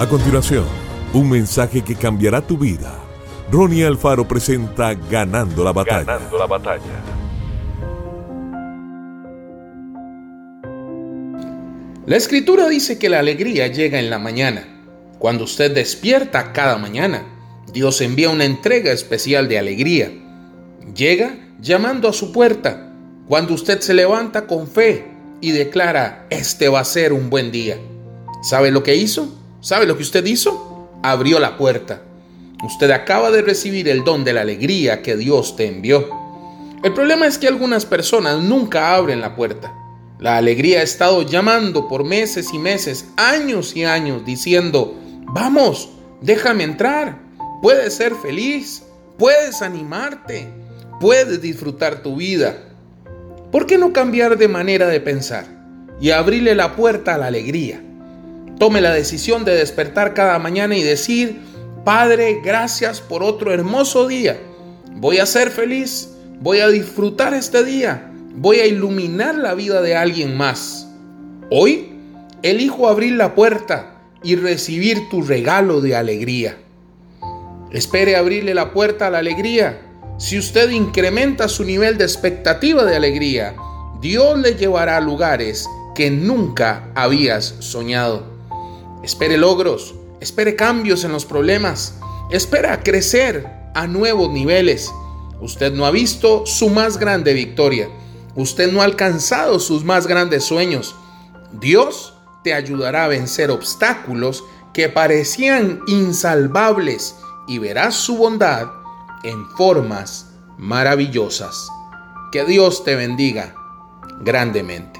A continuación, un mensaje que cambiará tu vida. Ronnie Alfaro presenta Ganando la batalla. Ganando la batalla. La escritura dice que la alegría llega en la mañana. Cuando usted despierta cada mañana, Dios envía una entrega especial de alegría. Llega llamando a su puerta cuando usted se levanta con fe y declara, este va a ser un buen día. ¿Sabe lo que hizo? ¿Sabe lo que usted hizo? Abrió la puerta. Usted acaba de recibir el don de la alegría que Dios te envió. El problema es que algunas personas nunca abren la puerta. La alegría ha estado llamando por meses y meses, años y años, diciendo, vamos, déjame entrar, puedes ser feliz, puedes animarte, puedes disfrutar tu vida. ¿Por qué no cambiar de manera de pensar y abrirle la puerta a la alegría? Tome la decisión de despertar cada mañana y decir, Padre, gracias por otro hermoso día. Voy a ser feliz, voy a disfrutar este día, voy a iluminar la vida de alguien más. Hoy elijo abrir la puerta y recibir tu regalo de alegría. Espere abrirle la puerta a la alegría. Si usted incrementa su nivel de expectativa de alegría, Dios le llevará a lugares que nunca habías soñado. Espere logros, espere cambios en los problemas, espera crecer a nuevos niveles. Usted no ha visto su más grande victoria. Usted no ha alcanzado sus más grandes sueños. Dios te ayudará a vencer obstáculos que parecían insalvables y verás su bondad en formas maravillosas. Que Dios te bendiga grandemente.